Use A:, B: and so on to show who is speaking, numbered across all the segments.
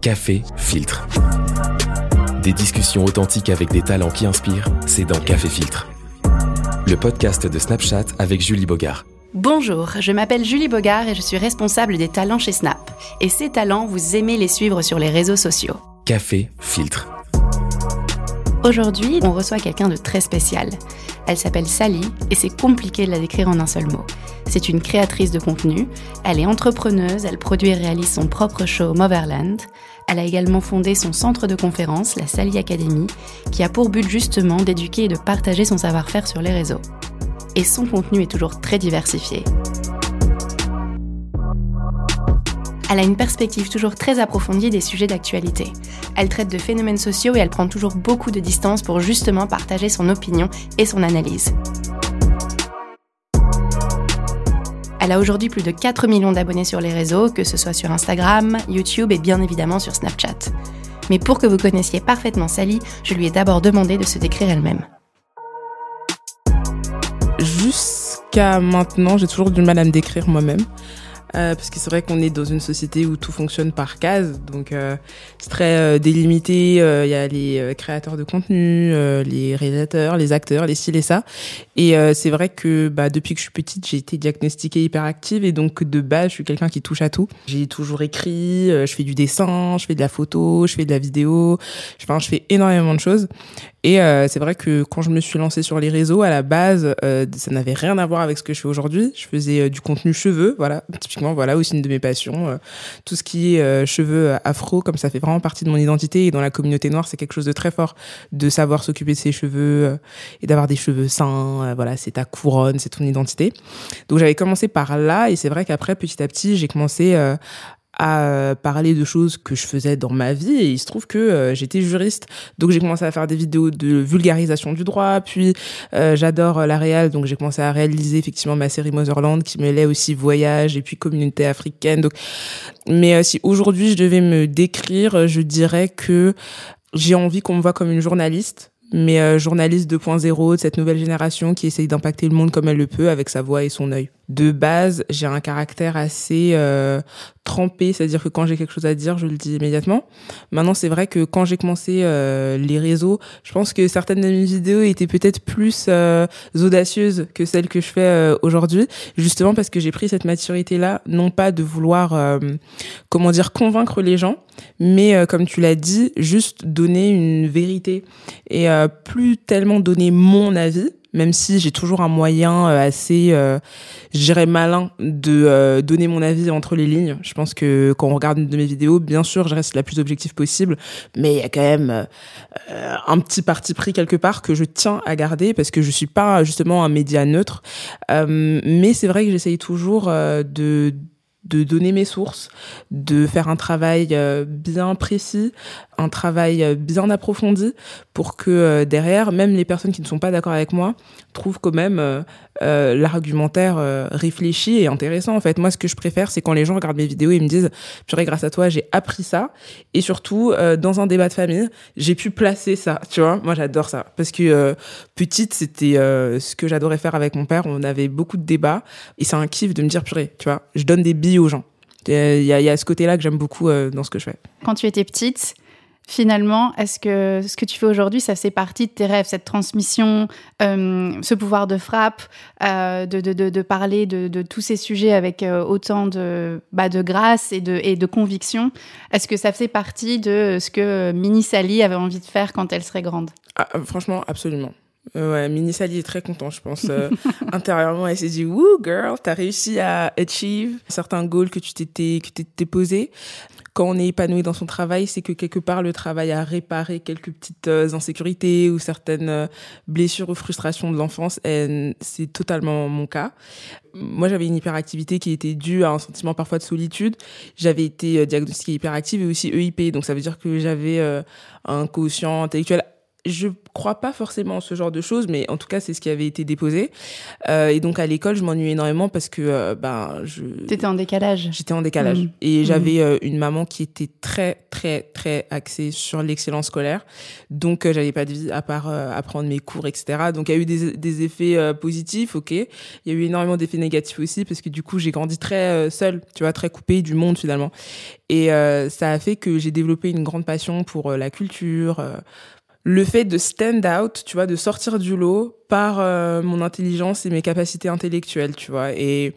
A: Café Filtre. Des discussions authentiques avec des talents qui inspirent, c'est dans Café Filtre. Le podcast de Snapchat avec Julie Bogart.
B: Bonjour, je m'appelle Julie Bogart et je suis responsable des talents chez Snap. Et ces talents, vous aimez les suivre sur les réseaux sociaux.
A: Café Filtre.
B: Aujourd'hui, on reçoit quelqu'un de très spécial. Elle s'appelle Sally et c'est compliqué de la décrire en un seul mot. C'est une créatrice de contenu, elle est entrepreneuse, elle produit et réalise son propre show Motherland. Elle a également fondé son centre de conférence, la Sally Academy, qui a pour but justement d'éduquer et de partager son savoir-faire sur les réseaux. Et son contenu est toujours très diversifié. Elle a une perspective toujours très approfondie des sujets d'actualité. Elle traite de phénomènes sociaux et elle prend toujours beaucoup de distance pour justement partager son opinion et son analyse. Elle a aujourd'hui plus de 4 millions d'abonnés sur les réseaux, que ce soit sur Instagram, YouTube et bien évidemment sur Snapchat. Mais pour que vous connaissiez parfaitement Sally, je lui ai d'abord demandé de se décrire elle-même.
C: Jusqu'à maintenant, j'ai toujours du mal à me décrire moi-même. Euh, parce que c'est vrai qu'on est dans une société où tout fonctionne par cases, donc euh, c'est très euh, délimité. Il y a les créateurs de contenu, les réalisateurs, les acteurs, les styles et ça. Et c'est vrai que bah, depuis que je suis petite, j'ai été diagnostiquée hyperactive et donc de base, je suis quelqu'un qui touche à tout. J'ai toujours écrit, je fais du dessin, je fais de la photo, je fais de la vidéo. Enfin, je fais énormément de choses. Et euh, c'est vrai que quand je me suis lancée sur les réseaux, à la base, euh, ça n'avait rien à voir avec ce que je fais aujourd'hui. Je faisais euh, du contenu cheveux, voilà, typiquement, voilà aussi une de mes passions. tout ce qui est cheveux afro, comme ça fait vraiment partie de mon identité. Et dans la communauté noire, c'est quelque chose de très fort de savoir s'occuper de ses cheveux et d'avoir des cheveux sains. voilà, c'est ta couronne, c'est ton identité. Donc j'avais commencé par là, et c'est vrai qu'après, petit à petit, j'ai commencé à euh, parler de choses que je faisais dans ma vie et il se trouve que euh, j'étais juriste. Donc j'ai commencé à faire des vidéos de vulgarisation du droit puis euh, j'adore la réal. Donc j'ai commencé à réaliser effectivement ma série Motherland qui mêlait aussi voyage et puis communauté africaine. Donc mais si aujourd'hui je devais me décrire je dirais que j'ai envie qu'on me voit comme une journaliste mais journaliste 2.0 de cette nouvelle génération qui essaye d'impacter le monde comme elle le peut avec sa voix et son œil de base, j'ai un caractère assez euh, trempé, c'est-à-dire que quand j'ai quelque chose à dire, je le dis immédiatement. Maintenant, c'est vrai que quand j'ai commencé euh, les réseaux, je pense que certaines de mes vidéos étaient peut-être plus euh, audacieuses que celles que je fais euh, aujourd'hui, justement parce que j'ai pris cette maturité-là, non pas de vouloir, euh, comment dire, convaincre les gens, mais comme tu l'as dit, juste donner une vérité et plus tellement donner mon avis, même si j'ai toujours un moyen euh, assez, euh, je malin de euh, donner mon avis entre les lignes. Je pense que quand on regarde une de mes vidéos, bien sûr, je reste la plus objective possible, mais il y a quand même un petit parti pris quelque part que je tiens à garder parce que je suis pas justement un média neutre. mais c'est vrai que j'essaye toujours de de donner mes sources, de faire un travail euh, bien précis, un travail euh, bien approfondi pour que euh, derrière, même les personnes qui ne sont pas d'accord avec moi trouvent quand même l'argumentaire réfléchi et intéressant. En fait, moi, ce que je préfère, c'est quand les gens regardent mes vidéos et me disent, purée, grâce à toi, j'ai appris ça. Et surtout, dans un débat de famille, j'ai pu placer ça. Tu vois, moi, j'adore ça parce que petite, c'était ce que j'adorais faire avec mon père. On avait beaucoup de débats et c'est un kiff de me dire, purée, tu vois, je donne des billes aux gens. Il y, a, ce côté-là que j'aime beaucoup euh, dans ce que je fais.
B: Quand tu étais petite, finalement, est-ce que ce que tu fais aujourd'hui, ça fait partie de tes rêves, cette transmission, euh, ce pouvoir de frappe, euh, de, parler de, tous ces sujets avec autant de, bah, de grâce et de, et de conviction? Est-ce que ça fait partie de ce que Mini Sally avait envie de faire quand elle serait grande?
C: Ah, Franchement, absolument. Ouais, Mini Sally est très content, je pense. Euh, intérieurement, elle s'est dit, wouh, girl, t'as réussi à achieve certains goals que tu t'étais, que t'étais posé. Quand on est épanoui dans son travail, c'est que quelque part, le travail a réparé quelques petites euh, insécurités ou certaines euh, blessures ou frustrations de l'enfance. Et c'est totalement mon cas. Moi, j'avais une hyperactivité qui était due à un sentiment parfois de solitude. J'avais été diagnostiquée hyperactive et aussi EIP. Donc, ça veut dire que j'avais un quotient intellectuel je crois pas forcément en ce genre de choses, mais en tout cas, c'est ce qui avait été déposé. Euh, et donc, à l'école, je m'ennuyais énormément parce que, euh, ben, je.
B: T'étais en décalage.
C: J'étais en décalage.
B: Mmh.
C: Et
B: Mmh.
C: j'avais euh, une maman qui était très, très, très axée sur l'excellence scolaire. Donc, euh, j'avais pas de vie à part euh, apprendre mes cours, etc. Donc, il y a eu des, des effets positifs, ok. Il y a eu énormément d'effets négatifs aussi parce que, du coup, j'ai grandi très seule, tu vois, très coupée du monde finalement. Et euh, ça a fait que j'ai développé une grande passion pour la culture, euh, le fait de stand out, tu vois, de sortir du lot par euh, mon intelligence et mes capacités intellectuelles, tu vois. Et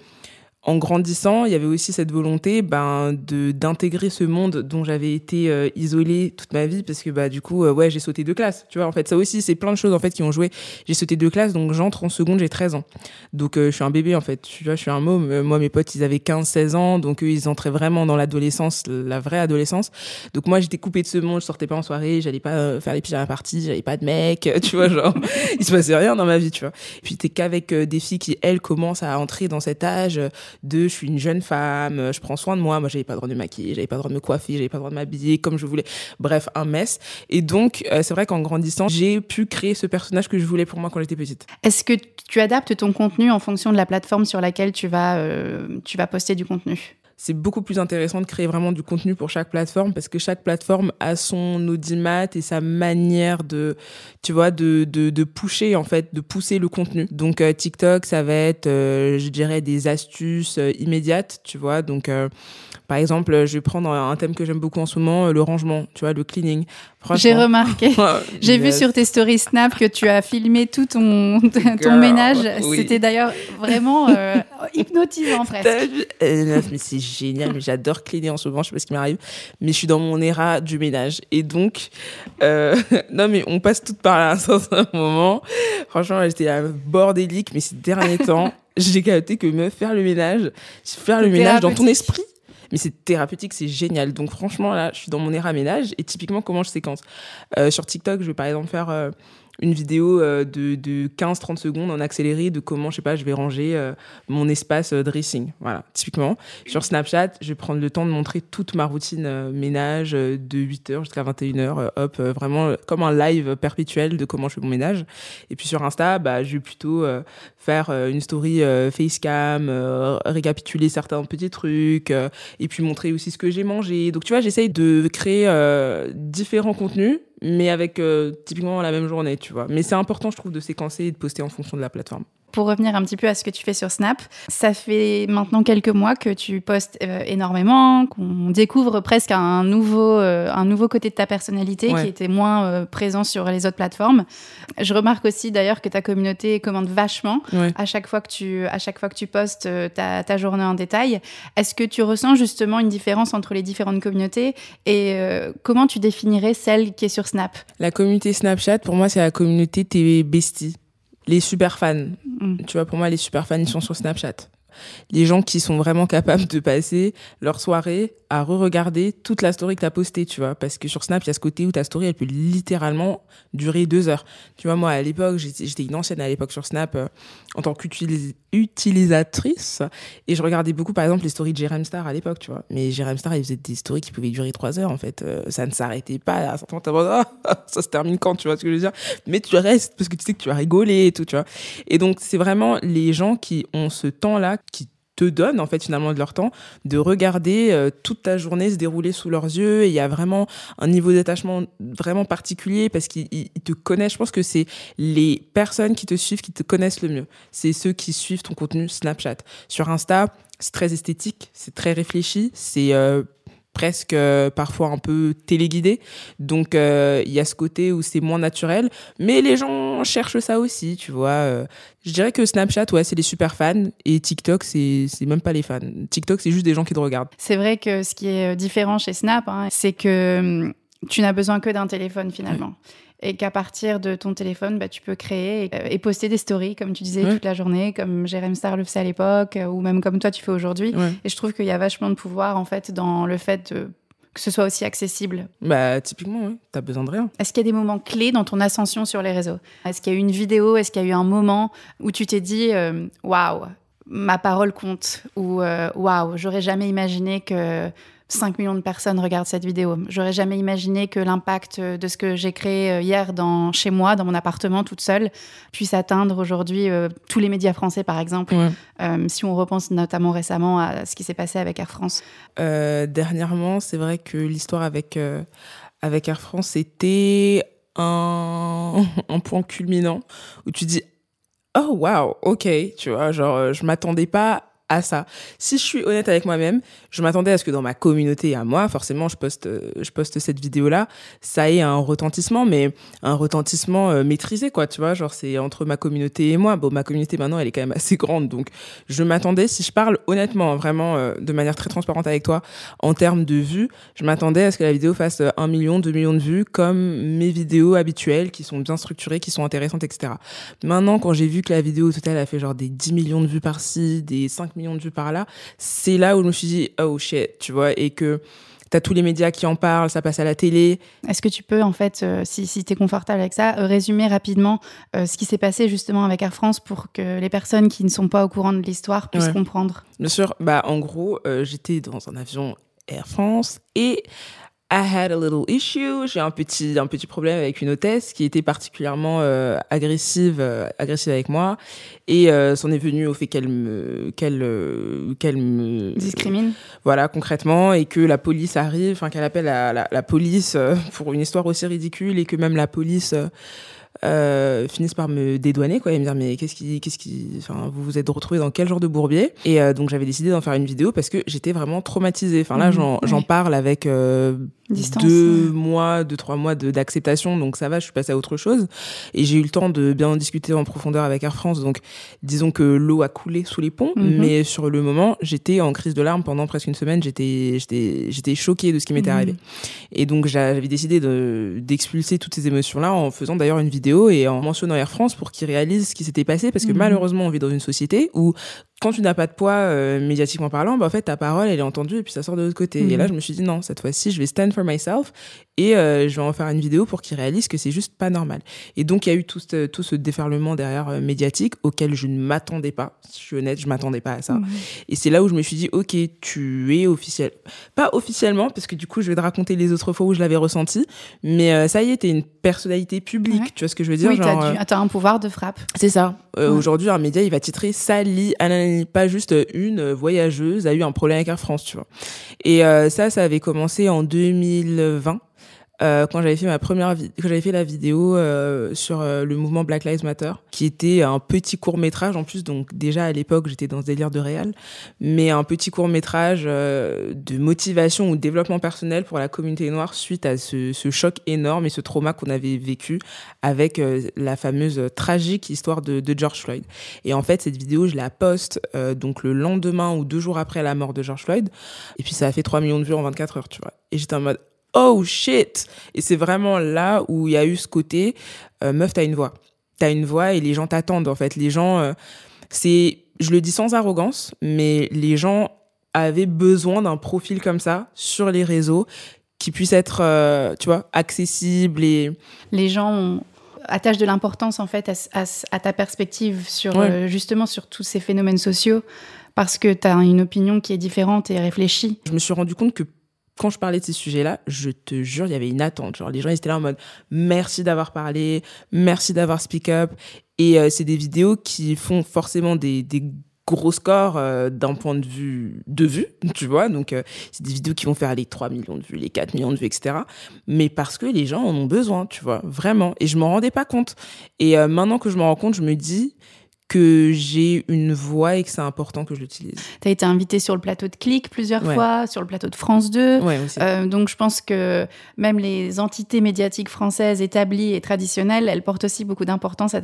C: en grandissant, il y avait aussi cette volonté ben, de d'intégrer ce monde dont j'avais été euh, isolée toute ma vie parce que bah du coup euh, ouais j'ai sauté deux classes tu vois. En fait ça aussi c'est plein de choses en fait qui ont joué. J'ai sauté deux classes donc j'entre en seconde j'ai 13 ans. Donc euh, je suis un bébé en fait tu vois je suis un môme. Euh, moi mes potes ils avaient 15 16 ans donc eux ils entraient vraiment dans l'adolescence la vraie adolescence. Donc moi j'étais coupée de ce monde je sortais pas en soirée j'allais pas euh, faire les pyjamas parties j'avais pas de mec tu vois genre il se passait rien dans ma vie tu vois. Puis t'es qu'avec des filles qui elles commencent à entrer dans cet âge de je suis une jeune femme, je prends soin de moi, moi j'avais pas le droit de me maquiller, j'avais pas le droit de me coiffer, j'avais pas le droit de m'habiller comme je voulais. Bref, un mess. Et donc euh, c'est vrai qu'en grandissant, j'ai pu créer ce personnage que je voulais pour moi quand j'étais petite.
B: Est-ce que tu adaptes ton contenu en fonction de la plateforme sur laquelle tu vas, euh, tu vas poster du contenu?
C: C'est beaucoup plus intéressant de créer vraiment du contenu pour chaque plateforme parce que chaque plateforme a son audimat et sa manière de, tu vois, de, de, de pusher, en fait, de pousser le contenu. Donc, euh, TikTok, ça va être, euh, je dirais, des astuces euh, immédiates, tu vois. Donc, par exemple, je vais prendre un thème que j'aime beaucoup en ce moment, euh, le rangement, tu vois, le cleaning.
B: J'ai remarqué. J'ai vu sur tes stories Snap que tu as filmé tout ton, ménage.
C: oui.
B: C'était d'ailleurs vraiment euh, hypnotisant presque.
C: Meuf, mais c'est génial, mais j'adore cleaner en ce moment, je sais pas ce qui m'arrive, mais je suis dans mon era du ménage. Et donc, euh, non mais on passe toutes par là à un moment. Franchement, j'étais à bordélique, mais ces derniers temps, j'ai capté que meuf, faire le ménage, faire le ménage dans ton esprit, mais c'est thérapeutique, c'est génial. Donc franchement, là, je suis dans mon era ménage et typiquement, comment je séquence? Euh, Sur TikTok, je vais par exemple faire euh, une vidéo euh, de, de 15-30 secondes en accéléré de comment, je sais pas, je vais ranger euh, mon espace euh, dressing. Voilà, typiquement. Sur Snapchat, je vais prendre le temps de montrer toute ma routine ménage de 8h jusqu'à 21h. euh, hop, vraiment comme un live perpétuel de comment je fais mon ménage. Et puis sur Insta, bah, je vais plutôt faire une story facecam, récapituler certains petits trucs, et puis montrer aussi ce que j'ai mangé. Donc tu vois, j'essaye de créer différents contenus, mais avec euh, typiquement la même journée, tu vois. Mais c'est important, je trouve, de séquencer et de poster en fonction de la plateforme.
B: Pour revenir un petit peu à ce que tu fais sur Snap, ça fait maintenant quelques mois que tu postes euh, énormément, qu'on découvre presque un nouveau, euh, un nouveau côté de ta personnalité
C: Ouais.
B: qui était moins euh, présent sur les autres plateformes. Je remarque aussi d'ailleurs que ta communauté commande vachement
C: Ouais.
B: à chaque fois que tu, à chaque fois que tu postes ta, ta journée en détail. Est-ce que tu ressens justement une différence entre les différentes communautés et comment tu définirais celle qui est sur Snap?
C: La communauté Snapchat, pour moi, c'est la communauté tes besties. Les super fans.
B: Mm.
C: Tu vois, pour moi, les super fans, ils sont sur Snapchat. Les gens qui sont vraiment capables de passer leur soirée à re-regarder toute la story que tu as postée, tu vois. Parce que sur Snap, il y a ce côté où ta story, elle peut littéralement durer deux heures. Tu vois, moi, à l'époque, j'étais une ancienne à l'époque sur Snap euh, en tant qu'utilisatrice. Et je regardais beaucoup, par exemple, les stories de Jerem Star à l'époque, tu vois. Mais Jerem Star, il faisait des stories qui pouvaient durer trois heures, en fait. Euh, ça ne s'arrêtait pas. À un certain moment, t'as Ah, ça se termine quand, tu vois ce que je veux dire? Mais tu restes parce que tu sais que tu vas rigoler et tout, tu vois. Et donc, c'est vraiment les gens qui ont ce temps-là, qui te donnent, en fait, finalement, de leur temps, de regarder euh, toute ta journée se dérouler sous leurs yeux. Et il y a vraiment un niveau d'attachement vraiment particulier parce qu'ils ils- ils te connaissent. Je pense que c'est les personnes qui te suivent qui te connaissent le mieux. C'est ceux qui suivent ton contenu Snapchat. Sur Insta, c'est très esthétique, c'est très réfléchi, c'est euh, presque euh, parfois un peu téléguidé. Donc euh, il y a ce côté où c'est moins naturel, mais les gens cherchent ça aussi, tu vois. euh. je dirais que Snapchat, ouais, c'est les super fans et TikTok, c'est même pas les fans. TikTok, c'est juste des gens qui te regardent.
B: C'est vrai que ce qui est différent chez Snap, hein, c'est que hum, tu n'as besoin que d'un téléphone finalement. Et qu'à partir de ton téléphone, bah, tu peux créer et, euh, et poster des stories, comme tu disais,
C: Ouais.
B: toute la journée, comme Jérém Star le faisait à l'époque, euh, ou même comme toi tu fais aujourd'hui.
C: Ouais.
B: Et je trouve qu'il y a vachement de pouvoir, en fait, dans le fait de- que ce soit aussi accessible.
C: Bah typiquement, ouais, t'as besoin de rien.
B: Est-ce qu'il y a des moments clés dans ton ascension sur les réseaux? Est-ce qu'il y a eu une vidéo? Est-ce qu'il y a eu un moment où tu t'es dit euh, waouh, ma parole compte? Ou waouh, j'aurais jamais imaginé que 5 millions de personnes regardent cette vidéo. J'aurais jamais imaginé que l'impact de ce que j'ai créé hier dans, chez moi, dans mon appartement, toute seule, puisse atteindre aujourd'hui tous les médias français, par exemple. si on repense notamment récemment à ce qui s'est passé avec Air France.
C: dernièrement, c'est vrai que l'histoire avec, avec Air France, c'était un, un point culminant où tu dis oh wow, ok, tu vois, genre je m'attendais pas à ça. Si je suis honnête avec moi-même, je m'attendais à ce que dans ma communauté, à moi, forcément, je poste, je poste cette vidéo-là, ça ait un retentissement, mais un retentissement euh, maîtrisé, quoi, tu vois, genre c'est entre ma communauté et moi. Bon, ma communauté maintenant, elle est quand même assez grande, donc je m'attendais, si je parle honnêtement, vraiment euh, de manière très transparente avec toi, en termes de vues, je m'attendais à ce que la vidéo fasse un million, deux millions de vues, comme mes vidéos habituelles, qui sont bien structurées, qui sont intéressantes, etc. Maintenant, quand j'ai vu que la vidéo totale a fait genre des 10 millions de vues par-ci, des 5 millions millions de vues par là, c'est là où je me suis dit, oh shit, tu vois, et que tu as tous les médias qui en parlent, ça passe à la télé.
B: Est-ce que tu peux, en fait, euh, si, si tu es confortable avec ça, euh, résumer rapidement euh, ce qui s'est passé justement avec Air France pour que les personnes qui ne sont pas au courant de l'histoire puissent comprendre?
C: Bien sûr, bah, en gros, j'étais dans un avion Air France et I had a little issue. J'ai un petit, un petit problème avec une hôtesse qui était particulièrement euh, agressive, euh, agressive avec moi. Et euh, c'en est venu au fait qu'elle me, qu'elle, euh, qu'elle me
B: discrimine.
C: Voilà, concrètement, et que la police arrive, enfin qu'elle appelle la, la, la police pour une histoire aussi ridicule et que même la police euh, finissent par me dédouaner quoi et me dire mais qu'est-ce qui qu'est-ce qui enfin vous vous êtes retrouvé dans quel genre de bourbier? Et euh, donc j'avais décidé d'en faire une vidéo parce que j'étais vraiment traumatisée enfin là mhm. j'en parle avec euh, deux mois deux trois mois d'acceptation donc ça va je suis passée à autre chose et j'ai eu le temps de bien en discuter en profondeur avec Air France donc disons que l'eau a coulé sous les ponts mhm. mais sur le moment j'étais en crise de larmes pendant presque une semaine j'étais j'étais j'étais choquée de ce qui m'était mhm. arrivé et donc j'avais décidé d'expulser toutes ces émotions là en faisant d'ailleurs une vidéo et en mentionnant Air France pour qu'ils réalisent ce qui s'était passé parce que mhm. malheureusement on vit dans une société où quand tu n'as pas de poids euh, médiatiquement parlant, bah, en fait ta parole elle est entendue et puis ça sort de l'autre côté. Et là mhm. je me suis dit non, cette fois-ci je vais stand for myself et euh, je vais en faire une vidéo pour qu'ils réalisent que c'est juste pas normal. Et donc il y a eu tout ce, tout ce déferlement derrière euh, médiatique auquel je ne m'attendais pas. Si je suis honnête, je m'attendais pas à ça. Et c'est là où je me suis dit ok, tu es officiel. Pas officiellement parce que du coup je vais te raconter les autres fois où je l'avais ressenti, mais ça y est, t'es une personnalité publique. Tu vois ce que je veux dire
B: Oui, t'as, un pouvoir de frappe.
C: C'est ça. Aujourd'hui un média il va titrer Sally pas juste une voyageuse a eu un problème avec Air France, tu vois. Et euh, ça, ça avait commencé en 2020 euh, quand j'avais fait ma première quand j'avais fait la vidéo euh, sur euh, le mouvement Black Lives Matter qui était un petit court métrage en plus donc déjà à l'époque j'étais dans ce délire de réel mais un petit court métrage euh, de motivation ou de développement personnel pour la communauté noire suite à ce, ce choc énorme et ce trauma qu'on avait vécu avec la fameuse tragique histoire de, de, George Floyd. Et en fait cette vidéo je la poste donc le lendemain ou deux jours après la mort de George Floyd et puis ça a fait 3 millions de vues en 24 heures tu vois. Et j'étais en mode oh shit Et c'est vraiment là où il y a eu ce côté, euh, meuf, t'as une voix. T'as une voix et les gens t'attendent, en fait. Les gens, euh, c'est, je le dis sans arrogance, mais les gens avaient besoin d'un profil comme ça sur les réseaux qui puisse être, euh, tu vois, accessible et...
B: Les gens attachent de l'importance, en fait, à, ta perspective sur, justement, sur tous ces phénomènes sociaux parce que tu as une opinion qui est différente et réfléchie.
C: Je me suis rendu compte que quand je parlais de ces sujets-là, je te jure, il y avait une attente. Genre, les gens, étaient là en mode merci d'avoir parlé, merci d'avoir speak up. Et euh, c'est des vidéos qui font forcément des, des gros scores euh, d'un point de vue de vue, tu vois. Donc, euh, c'est des vidéos qui vont faire les 3 millions de vues, les 4 millions de vues, etc. Mais parce que les gens en ont besoin, tu vois, vraiment. Et je m'en rendais pas compte. Et maintenant que je m'en rends compte, je me dis, que j'ai une voix et que c'est important que je l'utilise.
B: Tu as été invité sur le plateau de Click plusieurs fois, sur le plateau de France 2.
C: Ouais, aussi.
B: Euh, donc je pense que même les entités médiatiques françaises établies et traditionnelles, elles portent aussi beaucoup d'importance à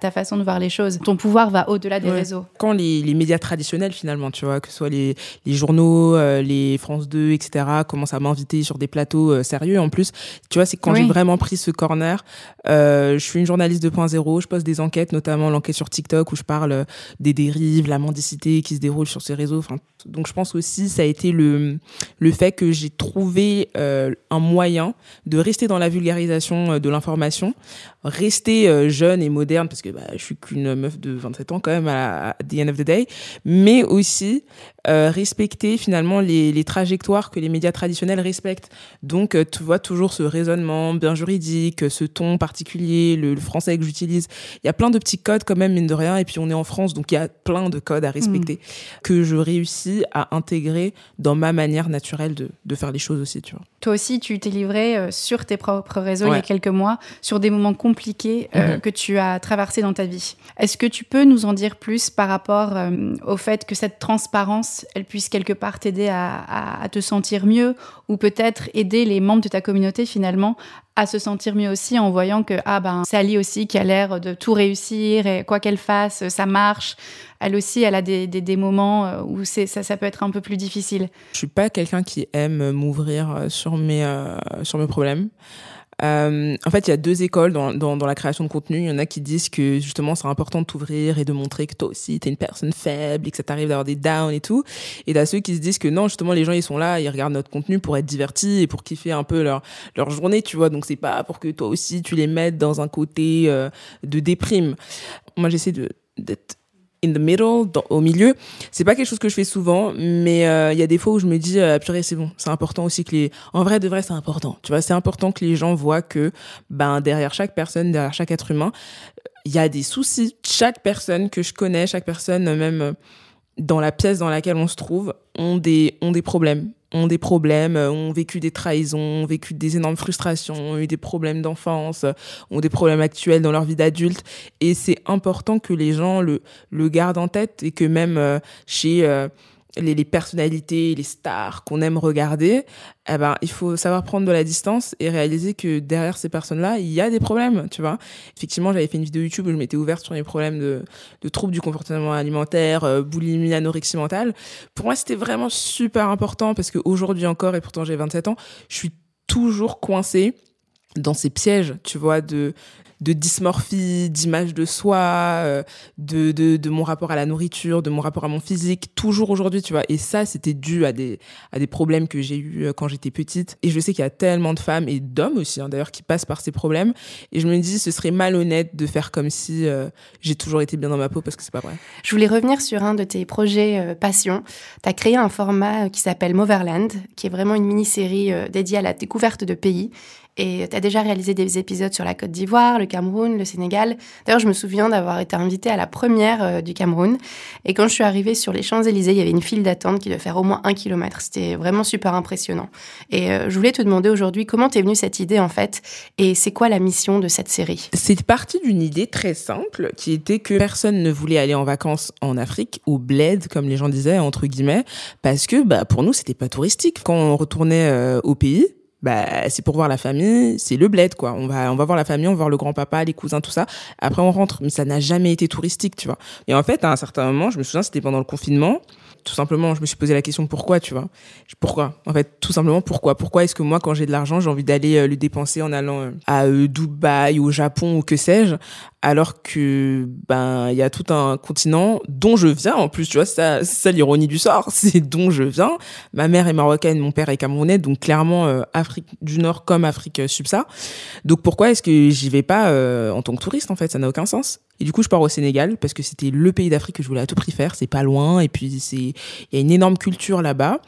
B: ta, façon de voir les choses. Ton pouvoir va au-delà des réseaux.
C: Quand les, les, médias traditionnels finalement, tu vois, que ce soit les, les journaux, euh, les France 2, etc., commencent à m'inviter sur des plateaux euh, sérieux en plus, tu vois, c'est quand j'ai vraiment pris ce corner. je suis une journaliste 2.0, je pose des enquêtes, notamment l'enquête sur TikTok où je parle euh, des dérives, la mendicité qui se déroule sur ces réseaux. Donc je pense aussi ça a été le le fait que j'ai trouvé euh, un moyen de rester dans la vulgarisation euh, de l'information, rester jeune et moderne parce que bah, je suis qu'une meuf de 27 ans quand même à the end of the day, mais aussi euh, respecter finalement les, les, trajectoires que les médias traditionnels respectent. Donc, euh, tu vois toujours ce raisonnement bien juridique, ce ton particulier, le, français que j'utilise. Il y a plein de petits codes quand même, mine de rien. Et puis, on est en France, donc il y a plein de codes à respecter mm. que je réussis à intégrer dans ma manière naturelle de, de faire les choses aussi, tu vois.
B: Toi aussi, tu t'es livré euh, sur tes propres réseaux il y a quelques mois, sur des moments compliqués mm-hmm. que tu as traversés dans ta vie. Est-ce que tu peux nous en dire plus par rapport au fait que cette transparence, elle puisse quelque part t'aider à, te sentir mieux ou peut-être aider les membres de ta communauté finalement à se sentir mieux aussi en voyant que ah ben Sally aussi qui a l'air de tout réussir et quoi qu'elle fasse ça marche. Elle aussi elle a des, des, moments euh, où c'est ça, peut être un peu plus difficile.
C: Je suis pas quelqu'un qui aime m'ouvrir sur mes euh, sur mes problèmes euh, en fait, il y a deux écoles dans, dans, dans, la création de contenu. Il y en a qui disent que justement c'est important de t'ouvrir et de montrer que toi aussi t'es une personne faible et que ça t'arrive d'avoir des downs et tout. Et t'as ceux qui se disent que non, justement les gens ils sont là, ils regardent notre contenu pour être divertis et pour kiffer un peu leur leur journée, tu vois. Donc c'est pas pour que toi aussi tu les mettes dans un côté euh, de déprime. Moi j'essaie de d'être in the middle, au milieu. C'est pas quelque chose que je fais souvent, mais euh, il y a des fois où je me dis, euh, purée, c'est bon. C'est important aussi que les, en vrai de vrai, c'est important. Tu vois, c'est important que les gens voient que, ben, derrière chaque personne, derrière chaque être humain, il y a des soucis. Chaque personne que je connais, chaque personne, même euh, dans la pièce dans laquelle on se trouve, ont des, ont des problèmes ont des problèmes, euh, ont vécu des trahisons, ont vécu des énormes frustrations, ont eu des problèmes d'enfance, ont des problèmes actuels dans leur vie d'adulte. Et c'est important que les gens le, le gardent en tête et que même euh, chez euh, les, personnalités, les stars qu'on aime regarder, eh ben, il faut savoir prendre de la distance et réaliser que derrière ces personnes-là, il y a des problèmes, tu vois. Effectivement, j'avais fait une vidéo YouTube où je m'étais ouverte sur les problèmes de, de troubles du comportement alimentaire, euh, boulimie, anorexie mentale. Pour moi, c'était vraiment super important parce qu'aujourd'hui encore, et pourtant j'ai 27 ans, je suis toujours coincée dans ces pièges, tu vois, de de dysmorphie, d'image de soi, euh, de, de, mon rapport à la nourriture, de mon rapport à mon physique, toujours aujourd'hui, tu vois. Et ça, c'était dû à des, à des problèmes que j'ai eus euh, quand j'étais petite. Et je sais qu'il y a tellement de femmes et d'hommes aussi, hein, d'ailleurs, qui passent par ces problèmes. Et je me dis, ce serait malhonnête de faire comme si euh, j'ai toujours été bien dans ma peau parce que c'est pas vrai.
B: Je voulais revenir sur un de tes projets passion. Tu as créé un format qui s'appelle Moverland, qui est vraiment une mini-série dédiée à la découverte de pays et tu as déjà réalisé des épisodes sur la Côte d'Ivoire, le Cameroun, le Sénégal. D'ailleurs, je me souviens d'avoir été invitée à la première euh, du Cameroun. Et quand je suis arrivée sur les Champs-Élysées, il y avait une file d'attente qui devait faire au moins un kilomètre. C'était vraiment super impressionnant. Et euh, je voulais te demander aujourd'hui comment t'es venue cette idée en fait? Et c'est quoi la mission de cette série?
C: C'est parti d'une idée très simple qui était que personne ne voulait aller en vacances en Afrique ou bled comme les gens disaient entre guillemets parce que bah pour nous c'était pas touristique quand on retournait euh, au pays bah c'est pour voir la famille, c'est le bled quoi. On va on va voir la famille, on va voir le grand-papa, les cousins, tout ça. Après on rentre, mais ça n'a jamais été touristique, tu vois. Et en fait, à un certain moment, je me souviens, c'était pendant le confinement, tout simplement, je me suis posé la question pourquoi, tu vois? Pourquoi? En fait, tout simplement pourquoi? Pourquoi est-ce que moi, quand j'ai de l'argent, j'ai envie d'aller euh, le dépenser en allant euh, à euh, Dubaï, au Japon ou que sais-je, alors que ben il y a tout un continent dont je viens en plus, tu vois, ça, ça l'ironie du sort, c'est dont je viens. Ma mère est marocaine, mon père est camerounais, donc clairement Afrique du Nord comme Afrique subsaharienne. Donc pourquoi est-ce que j'y vais pas en tant que touriste en fait? Ça n'a aucun sens. Et du coup, je pars au Sénégal parce que c'était le pays d'Afrique que je voulais à tout prix faire. C'est pas loin et puis c'est il y a une énorme culture là-bas.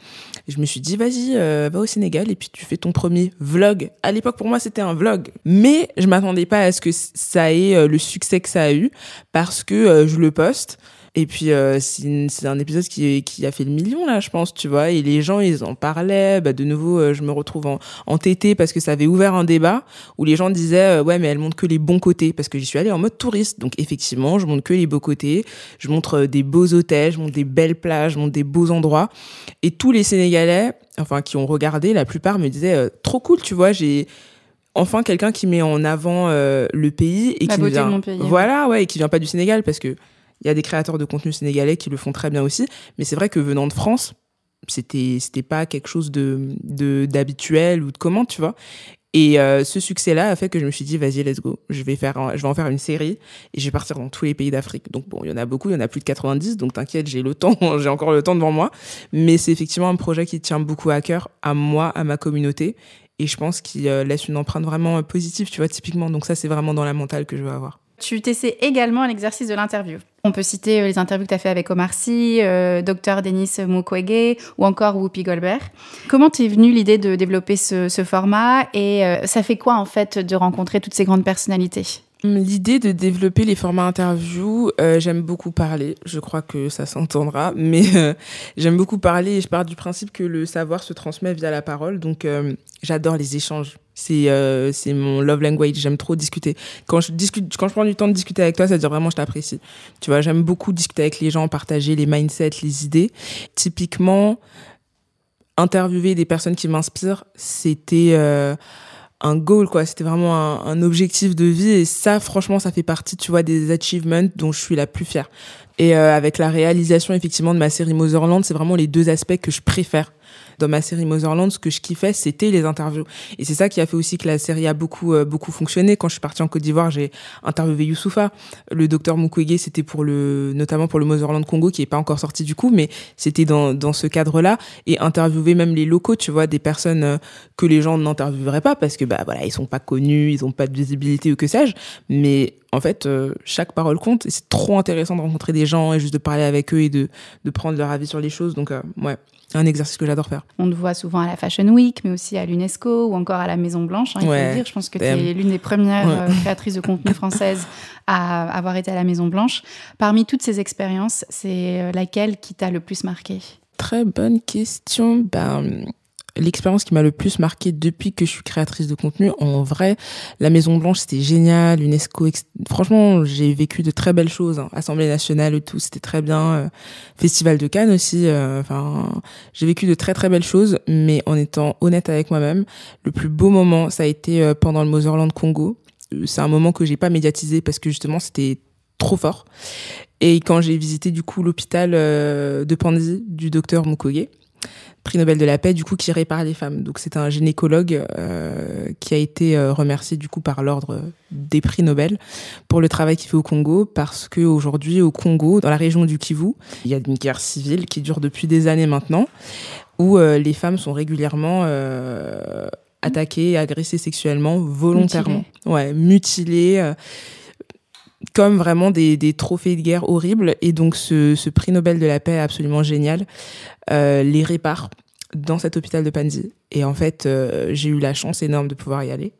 C: je me suis dit vas-y, euh, va au Sénégal et puis tu fais ton premier vlog. À l'époque pour moi, c'était un vlog, mais je m'attendais pas à ce que ça ait euh, le succès que ça a eu parce que euh, je le poste et puis euh, c'est un épisode qui, a fait le million là, je pense, tu vois. Et les gens ils en parlaient. Bah, de nouveau, euh, je me retrouve en, en TT parce que ça avait ouvert un débat où les gens disaient ouais mais elle montre que les bons côtés parce que j'y suis allée en mode touriste. Donc effectivement, je montre que les beaux côtés. Je montre des beaux hôtels, je montre des belles plages, je montre des beaux endroits. Et tous les Sénégalais, enfin qui ont regardé, la plupart me disaient trop cool, tu vois. J'ai enfin quelqu'un qui met en avant le pays et
B: la
C: qui
B: beauté de mon pays,
C: voilà ouais et qui vient pas du Sénégal parce que il y a des créateurs de contenu sénégalais qui le font très bien aussi, mais c'est vrai que venant de France, c'était c'était pas quelque chose de d'habituel ou de comment, tu vois. Et euh, ce succès-là a fait que je me suis dit, vas-y, let's go. Je vais faire, je vais en faire une série et je vais partir dans tous les pays d'Afrique. Donc bon, il y en a beaucoup, il y en a plus de 90, donc t'inquiète, j'ai le temps, j'ai encore le temps devant moi. Mais c'est effectivement un projet qui tient beaucoup à cœur, à moi, à ma communauté, et je pense qu'il euh, laisse une empreinte vraiment positive, tu vois, typiquement. Donc ça, c'est vraiment dans la mentale que je veux avoir.
B: Tu t'essaies également à l'exercice de l'interview. On peut citer euh, les interviews que tu as fait avec Omar Sy, euh, Dr Denis Mukwege ou encore Whoopi Goldberg. Comment t'es venue l'idée de développer ce, format et euh, ça fait quoi en fait de rencontrer toutes ces grandes personnalités?
C: L'idée de développer les formats interview, j'aime beaucoup parler. Je crois que ça s'entendra, mais j'aime beaucoup parler et je pars du principe que le savoir se transmet via la parole. Donc, j'adore les échanges. C'est euh, c'est mon love language. J'aime trop discuter. Quand je discute, quand je prends du temps de discuter avec toi, ça veut dire vraiment je t'apprécie. Tu vois, j'aime beaucoup discuter avec les gens, partager les mindsets, les idées. Typiquement, interviewer des personnes qui m'inspirent, c'était euh, un goal quoi. C'était vraiment un, un, objectif de vie et ça, franchement, ça fait partie, tu vois, des achievements dont je suis la plus fière. Et euh, avec la réalisation effectivement de ma série Motherland, c'est vraiment les deux aspects que je préfère dans ma série Motherland, ce que je kiffais, c'était les interviews. Et c'est ça qui a fait aussi que la série a beaucoup, euh, beaucoup fonctionné. Quand je suis partie en Côte d'Ivoire, j'ai interviewé Youssoufa. Le docteur Mukwege, c'était pour le, notamment pour le Motherland Congo, qui est pas encore sorti du coup, mais c'était dans, dans ce cadre-là. Et interviewer même les locaux, tu vois, des personnes euh, que les gens n'intervieweraient pas parce que, bah, voilà, ils sont pas connus, ils ont pas de visibilité ou que sais-je. Mais en fait, euh, chaque parole compte et c'est trop intéressant de rencontrer des gens et juste de parler avec eux et de, de prendre leur avis sur les choses. Donc, ouais, un exercice que j'adore faire.
B: On te voit souvent à la Fashion Week, mais aussi à l'UNESCO ou encore à la Maison Blanche. Hein, il faut dire. Je pense que tu es l'une des premières euh, créatrices de contenu françaises à avoir été à la Maison Blanche. Parmi toutes ces expériences, c'est euh, laquelle qui t'a le plus marqué?
C: Très bonne question. Ben, l'expérience qui m'a le plus marqué depuis que je suis créatrice de contenu. En vrai, la Maison Blanche, c'était génial. UNESCO, franchement, j'ai vécu de très belles choses. Hein. Assemblée nationale et tout, c'était très bien. Euh, Festival de Cannes aussi. Euh, enfin, j'ai vécu de très très belles choses. Mais en étant honnête avec moi-même, le plus beau moment, ça a été euh, pendant le Motherland Congo. C'est un moment que j'ai pas médiatisé parce que justement, c'était trop fort. Et quand j'ai visité du coup l'hôpital de Panzi du docteur Mukwege, prix Nobel de la paix du coup qui répare les femmes. Donc c'est un gynécologue euh, qui a été euh, remercié du coup par l'ordre des prix Nobel pour le travail qu'il fait au Congo parce que aujourd'hui au Congo, dans la région du Kivu, il y a une guerre civile qui dure depuis des années maintenant où euh, les femmes sont régulièrement attaquées, agressées sexuellement volontairement, mutilées. ouais, mutilées comme vraiment des, des, trophées de guerre horribles. Et donc ce, ce prix Nobel de la paix absolument génial euh, les répare dans cet hôpital de Panzi. Et en fait, euh, j'ai eu la chance énorme de pouvoir y aller.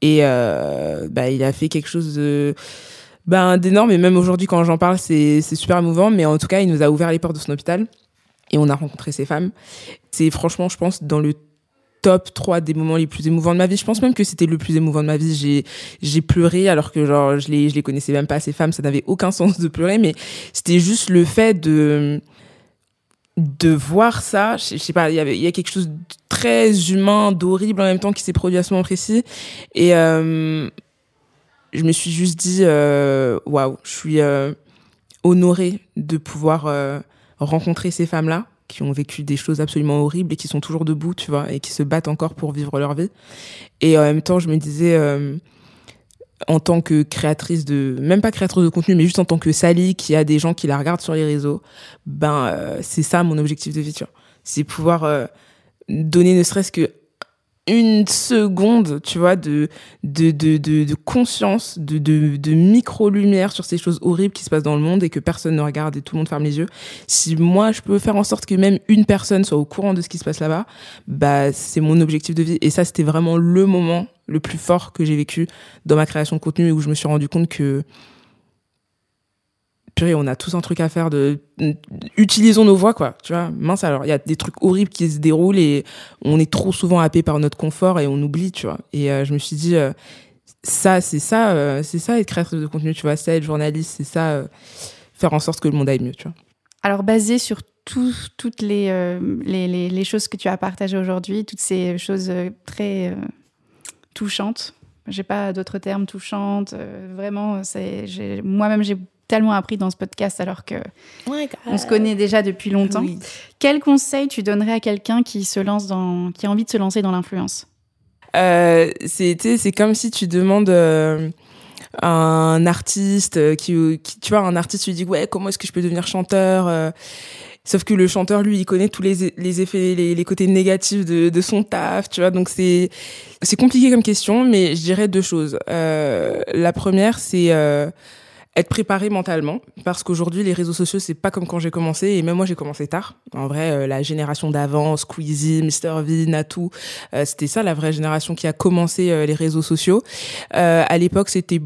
C: Et euh, bah, il a fait quelque chose de ben, d'énorme. Et même aujourd'hui, quand j'en parle, c'est super émouvant. Mais en tout cas, il nous a ouvert les portes de son hôpital. Et on a rencontré ces femmes. C'est franchement, je pense, dans le top 3 des moments les plus émouvants de ma vie. Je pense même que c'était le plus émouvant de ma vie. J'ai, j'ai pleuré alors que genre, je les, je les connaissais même pas, ces femmes. Ça n'avait aucun sens de pleurer, mais c'était juste le fait de, de voir ça. Je, sais pas, il y avait, il y a quelque chose de très humain, d'horrible en même temps qui s'est produit à ce moment précis. Et, euh, je me suis juste dit, euh, waouh, je suis euh, honorée de pouvoir rencontrer ces femmes-là qui ont vécu des choses absolument horribles et qui sont toujours debout, tu vois, et qui se battent encore pour vivre leur vie. Et en même temps, je me disais, euh, en tant que créatrice de, même pas créatrice de contenu, mais juste en tant que Sally, qui a des gens qui la regardent sur les réseaux, ben, euh, c'est ça mon objectif de vie, tu vois. C'est pouvoir euh, donner ne serait-ce que une seconde, tu vois, de, de, de, de, conscience, de, de, de micro-lumière sur ces choses horribles qui se passent dans le monde et que personne ne regarde et tout le monde ferme les yeux. Si moi, je peux faire en sorte que même une personne soit au courant de ce qui se passe là-bas, bah, c'est mon objectif de vie. Et ça, c'était vraiment le moment le plus fort que j'ai vécu dans ma création de contenu où je me suis rendu compte que on a tous un truc à faire de utilisons nos voix quoi. Tu vois mince alors il y a des trucs horribles qui se déroulent et on est trop souvent happé par notre confort et on oublie tu vois. Et euh, je me suis dit euh, ça c'est ça euh, c'est ça être créatrice de contenu tu vois ça être journaliste c'est ça faire en sorte que le monde aille mieux tu vois.
B: Alors basé sur toutes les, les, les, choses que tu as partagées aujourd'hui toutes ces choses très touchantes j'ai pas d'autres termes touchantes vraiment c'est moi-même j'ai tellement appris dans ce podcast alors que on se connaît déjà depuis longtemps. Quel conseil tu donnerais à quelqu'un qui se lance dans, qui a envie de se lancer dans l'influence
C: euh, C'est c'est comme si tu demandes euh, un artiste qui, qui, tu vois, un artiste lui dit ouais, comment est-ce que je peux devenir chanteur Sauf que le chanteur, lui, il connaît tous les, les effets, les, les, côtés négatifs de, de, son taf, tu vois. Donc c'est c'est compliqué comme question, mais je dirais deux choses. Euh, la première, c'est euh, être préparé mentalement parce qu'aujourd'hui les réseaux sociaux c'est pas comme quand j'ai commencé et même moi j'ai commencé tard. En vrai euh, la génération d'avant Squeezie Mr V Natou euh, c'était ça la vraie génération qui a commencé euh, les réseaux sociaux. À l'époque c'était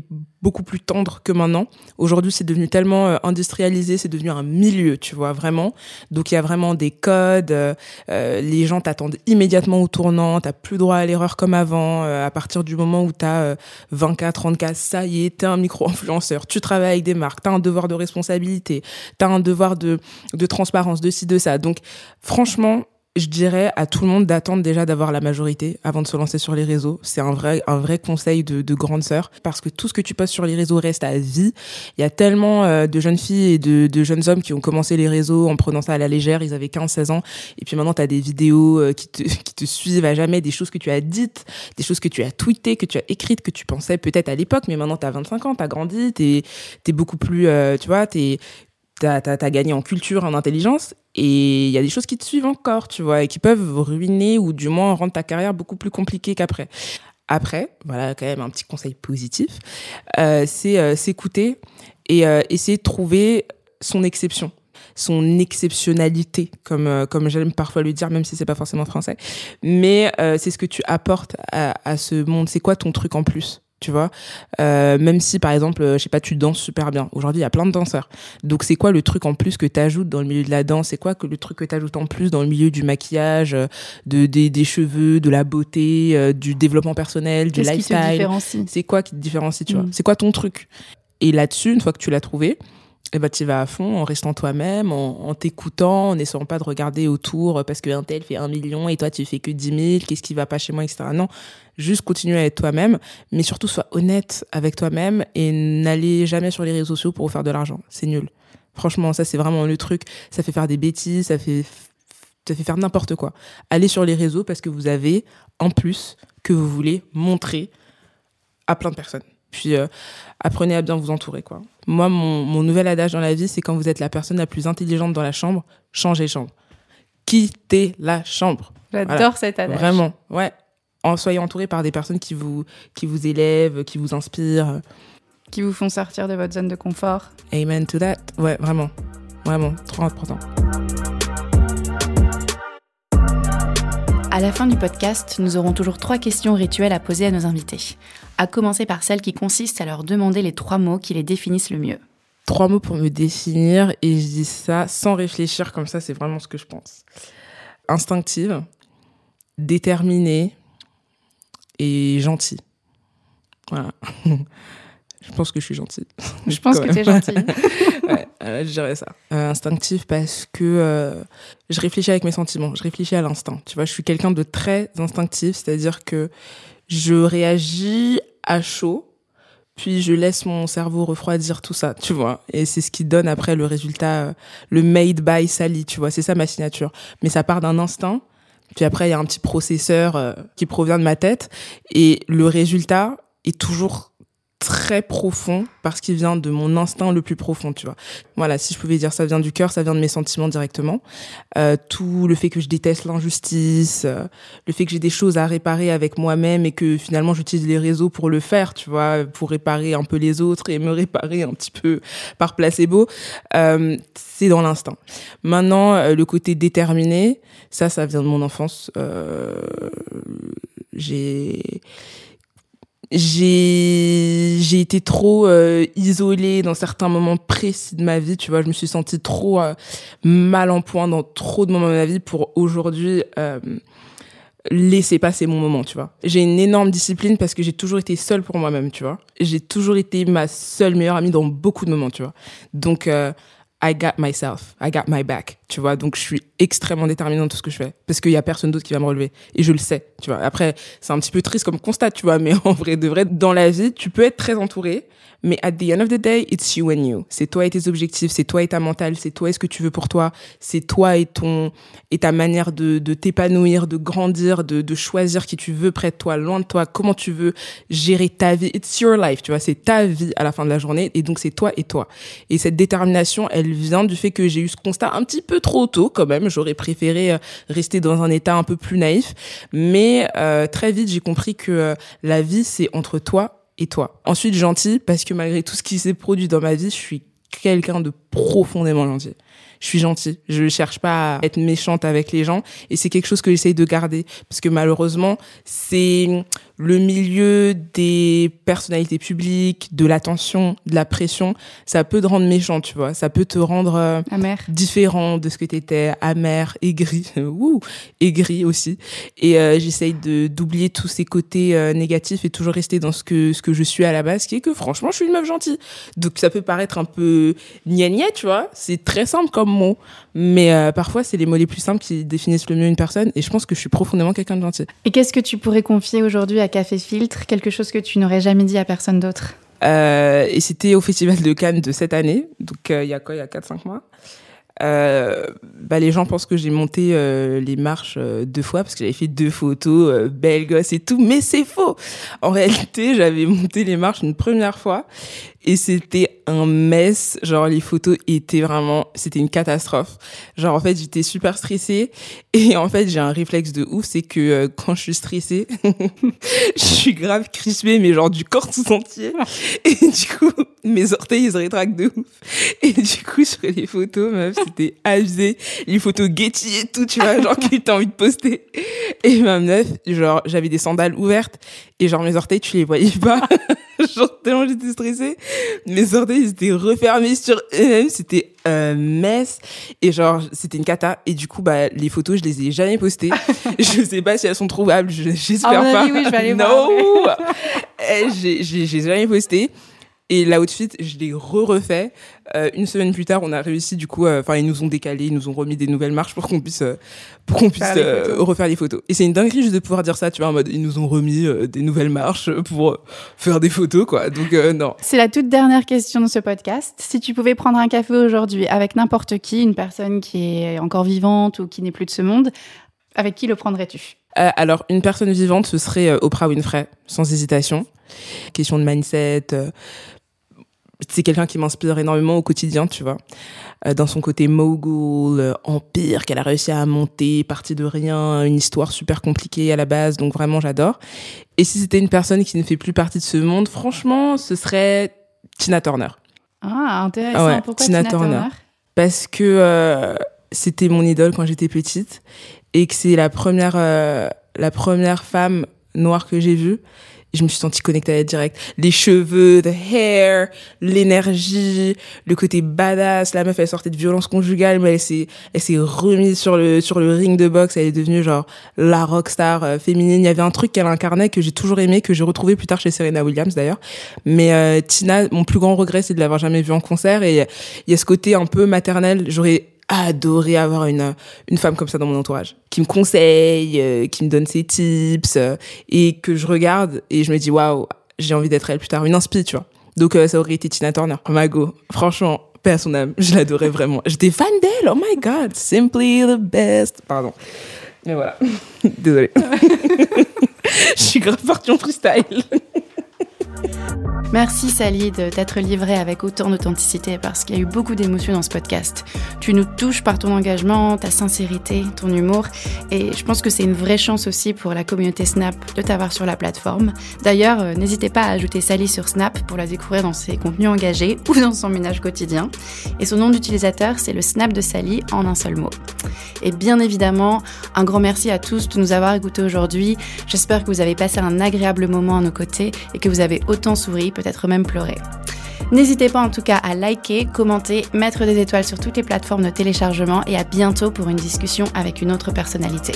C: beaucoup plus tendre que maintenant. Aujourd'hui, c'est devenu tellement euh, industrialisé, c'est devenu un milieu, tu vois, vraiment. Donc, il y a vraiment des codes. Euh, euh les gens t'attendent immédiatement au tournant. T'as plus droit à l'erreur comme avant. Euh, à partir du moment où t'as 20K, 30K, ça y est, t'es un micro-influenceur. Tu travailles avec des marques. T'as un devoir de responsabilité. T'as un devoir de, de transparence, de ci, de ça. Donc, franchement, je dirais à tout le monde d'attendre déjà d'avoir la majorité avant de se lancer sur les réseaux. C'est un vrai, un vrai conseil de, de grande sœur parce que tout ce que tu postes sur les réseaux reste à vie. Il y a tellement euh, de jeunes filles et de, de, jeunes hommes qui ont commencé les réseaux en prenant ça à la légère. Ils avaient 15, 16 ans. Et puis maintenant, tu as des vidéos euh, qui, te, qui te suivent à jamais, des choses que tu as dites, des choses que tu as tweetées, que tu as écrites, que tu pensais peut-être à l'époque, mais maintenant tu as 25 ans, tu as grandi, tu es, beaucoup plus, euh, tu vois, tu t'as as, gagné en culture, en intelligence, et il y a des choses qui te suivent encore, tu vois, et qui peuvent ruiner ou du moins rendre ta carrière beaucoup plus compliquée qu'après. Après, voilà quand même un petit conseil positif, euh, c'est euh, s'écouter et euh, essayer de trouver son exception son exceptionnalité, comme euh, comme j'aime parfois le dire, même si c'est pas forcément français. Mais euh, c'est ce que tu apportes à, à ce monde. C'est quoi ton truc en plus? Tu vois. Euh, même si, par exemple, je sais pas, tu danses super bien. Aujourd'hui, il y a plein de danseurs. Donc, c'est quoi le truc en plus que tu ajoutes dans le milieu de la danse? C'est quoi que le truc que tu ajoutes en plus dans le milieu du maquillage, euh, de, des, des cheveux, de la beauté, euh, du développement personnel, du lifestyle? C'est quoi qui te différencie, tu vois? Mm. C'est quoi ton truc? Et là-dessus, une fois que tu l'as trouvé, eh ben, tu vas à fond en restant toi-même, en, t'écoutant, en n'essayant pas de regarder autour parce qu'un tel fait un million et toi tu fais que 10 000, qu'est-ce qui va pas chez moi, etc. Non, juste continue à être toi-même, mais surtout sois honnête avec toi-même et n'allez jamais sur les réseaux sociaux pour faire de l'argent. C'est nul. Franchement, ça c'est vraiment le truc. Ça fait faire des bêtises, ça fait, ça fait faire n'importe quoi. Allez sur les réseaux parce que vous avez en plus que vous voulez montrer à plein de personnes. Puis euh, apprenez à bien vous entourer, quoi. Moi, mon, mon nouvel adage dans la vie, c'est quand vous êtes la personne la plus intelligente dans la chambre, changez chambre. Quittez la chambre.
B: J'adore cet adage.
C: Vraiment, ouais. En soyez entouré par des personnes qui vous, qui vous élèvent, qui vous inspirent.
B: Qui vous font sortir de votre zone de confort.
C: Amen to that. Ouais, vraiment. Vraiment, trop important.
B: À la fin du podcast, nous aurons toujours trois questions rituelles à poser à nos invités. À commencer par celle qui consiste à leur demander les trois mots qui les définissent le mieux.
C: Trois mots pour me définir, et je dis ça sans réfléchir, comme ça c'est vraiment ce que je pense. Instinctive, déterminée et gentille. Voilà. Je pense que je suis gentille.
B: Je pense que tu es gentille.
C: ouais, je dirais ça. Euh, instinctif parce que euh, je réfléchis avec mes sentiments, je réfléchis à l'instinct. Tu vois, je suis quelqu'un de très instinctif, c'est-à-dire que je réagis à chaud, puis je laisse mon cerveau refroidir tout ça, tu vois. Et c'est ce qui donne après le résultat, euh, le made by Sally, tu vois. C'est ça ma signature. Mais ça part d'un instinct. Puis après, il y a un petit processeur euh, qui provient de ma tête. Et le résultat est toujours très profond parce qu'il vient de mon instinct le plus profond, tu vois. Voilà, si je pouvais dire ça vient du cœur, ça vient de mes sentiments directement. Euh, tout le fait que je déteste l'injustice, euh, le fait que j'ai des choses à réparer avec moi-même et que finalement j'utilise les réseaux pour le faire, tu vois, pour réparer un peu les autres et me réparer un petit peu par placebo, euh, c'est dans l'instinct. Maintenant, euh, le côté déterminé, ça, ça vient de mon enfance. Euh, j'ai j'ai j'ai été trop euh, isolée dans certains moments précis de ma vie tu vois. Je me suis sentie trop euh, mal en point dans trop de moments de ma vie pour aujourd'hui euh, laisser passer mon moment tu vois. J'ai une énorme discipline parce que j'ai toujours été seule pour moi-même tu vois. J'ai toujours été ma seule meilleure amie dans beaucoup de moments tu vois. Donc I got myself. I got my back tu vois. Donc, je suis extrêmement déterminée dans tout ce que je fais parce qu'il y a personne d'autre qui va me relever et je le sais, tu vois. Après, c'est un petit peu triste comme constat, tu vois, mais en vrai, de vrai, dans la vie, tu peux être très entouré, mais at the end of the day, it's you and you. C'est toi et tes objectifs, c'est toi et ta mentale, c'est toi et ce que tu veux pour toi, c'est toi et ton et ta manière de, de t'épanouir, de grandir, de, de choisir qui tu veux près de toi, loin de toi, comment tu veux gérer ta vie. It's your life, tu vois, c'est ta vie à la fin de la journée et donc c'est toi et toi. Et cette détermination, elle vient du fait que j'ai eu ce constat un petit peu trop tôt quand même. J'aurais préféré euh, rester dans un état un peu plus naïf, mais euh, très vite j'ai compris que euh, la vie c'est entre toi et toi. Ensuite, gentil, parce que malgré tout ce qui s'est produit dans ma vie, je suis quelqu'un de profondément gentil. Je suis gentil. Je cherche pas à être méchante avec les gens. Et c'est quelque chose que j'essaye de garder. Parce que malheureusement, c'est le milieu des personnalités publiques, de l'attention, de la pression, ça peut te rendre méchant, tu vois. Ça peut te rendre euh,
B: Amer.
C: différent de ce que t'étais, amer, aigri, ouh, aigri aussi. Et euh, j'essaye de d'oublier tous ces côtés euh, négatifs et toujours rester dans ce que ce que je suis à la base, qui est que franchement, je suis une meuf gentille. Donc ça peut paraître un peu gna gna, tu vois. C'est très simple comme mot, mais euh, parfois c'est les mots les plus simples qui définissent le mieux une personne. Et je pense que je suis profondément quelqu'un de gentil.
B: Et qu'est-ce que tu pourrais confier aujourd'hui à Café Filtre? Quelque chose que tu n'aurais jamais dit à personne d'autre?
C: Euh, et c'était au Festival de Cannes de cette année, donc euh, il y a quoi, il y a 4-5 mois. Euh, bah, les gens pensent que j'ai monté euh, les marches euh, deux fois parce que j'avais fait deux photos, belle gosse et tout, mais c'est faux. En réalité, j'avais monté les marches une première fois et c'était un mess. Genre les photos étaient vraiment, c'était une catastrophe. Genre en fait, j'étais super stressée et en fait, j'ai un réflexe de ouf, c'est que euh, quand je suis stressée, je suis grave crispée, mais genre du corps tout entier. Et du coup, mes orteils, ils se rétractent de ouf. Et du coup, sur les photos, meuf, c'était abusé. Les photos Getty et tout, tu vois, genre que t'as envie de poster. Et ma meuf, genre, j'avais des sandales ouvertes et genre mes orteils, tu les voyais pas. genre tellement j'étais stressée. Mes orteils, ils étaient refermés sur eux-mêmes. C'était un mess. Et genre, c'était une cata. Et du coup, bah, les photos, je les ai jamais postées. je sais pas si elles sont trouvables. je- J'espère pas.
B: avis, oui, je vais aller
C: no! Eh, j'ai, j'ai jamais posté. Et l'outfit, je l'ai re-refait. Euh, une semaine plus tard, on a réussi, du coup, euh, enfin, ils nous ont décalé, ils nous ont remis des nouvelles marches pour qu'on puisse, euh, pour qu'on puisse
B: les
C: refaire les photos. Et c'est une dinguerie juste de pouvoir dire ça, tu vois, en mode, ils nous ont remis des nouvelles marches pour faire des photos, quoi. Donc, non.
B: C'est la toute dernière question de ce podcast. Si tu pouvais prendre un café aujourd'hui avec n'importe qui, une personne qui est encore vivante ou qui n'est plus de ce monde, avec qui le prendrais-tu?
C: Euh, alors, une personne vivante, ce serait Oprah Winfrey, sans hésitation. Question de mindset. euh, c'est quelqu'un qui m'inspire énormément au quotidien, tu vois. Euh, dans son côté mogul, euh, empire qu'elle a réussi à monter, partie de rien, une histoire super compliquée à la base, donc vraiment j'adore. Et si c'était une personne qui ne fait plus partie de ce monde, franchement, ce serait Tina Turner.
B: Ah, intéressant.
C: Ouais,
B: Pourquoi
C: Tina
B: Tina,
C: Turner?
B: Turner?
C: Parce que euh, c'était mon idole quand j'étais petite et que c'est la première la première femme noire que j'ai vue. Je me suis sentie connectée à elle direct. Les cheveux, the hair, l'énergie, le côté badass. La meuf, elle sortait de violence conjugale, mais elle s'est, elle s'est remise sur le, sur le ring de boxe. Elle est devenue genre la rockstar euh, féminine. Il y avait un truc qu'elle incarnait que j'ai toujours aimé, que j'ai retrouvé plus tard chez Serena Williams d'ailleurs. Mais euh, Tina, mon plus grand regret, c'est de l'avoir jamais vue en concert. Et il y a ce côté un peu maternel. J'aurais adoré avoir une une femme comme ça dans mon entourage qui me conseille euh, qui me donne ses tips euh, et que je regarde et je me dis waouh j'ai envie d'être elle plus tard. Une inspi tu vois. Donc euh, ça aurait été Tina Turner. Mago franchement paix à son âme. Je l'adorais vraiment. J'étais fan d'elle. Oh my god. Simply the best. Pardon. Mais voilà. Désolée. Je suis grave partie en freestyle
B: Merci Sally de t'être livrée avec autant d'authenticité parce qu'il y a eu beaucoup d'émotions dans ce podcast. Tu nous touches par ton engagement, ta sincérité, ton humour et je pense que c'est une vraie chance aussi pour la communauté Snap de t'avoir sur la plateforme. D'ailleurs, euh, n'hésitez pas à ajouter Sally sur Snap pour la découvrir dans ses contenus engagés ou dans son ménage quotidien. Et son nom d'utilisateur, c'est le Snap de Sally en un seul mot. Et bien évidemment, un grand merci à tous de nous avoir écoutés aujourd'hui. J'espère que vous avez passé un agréable moment à nos côtés et que vous avez autant souri, peut-être même pleuré. N'hésitez pas en tout cas à liker, commenter, mettre des étoiles sur toutes les plateformes de téléchargement et à bientôt pour une discussion avec une autre personnalité.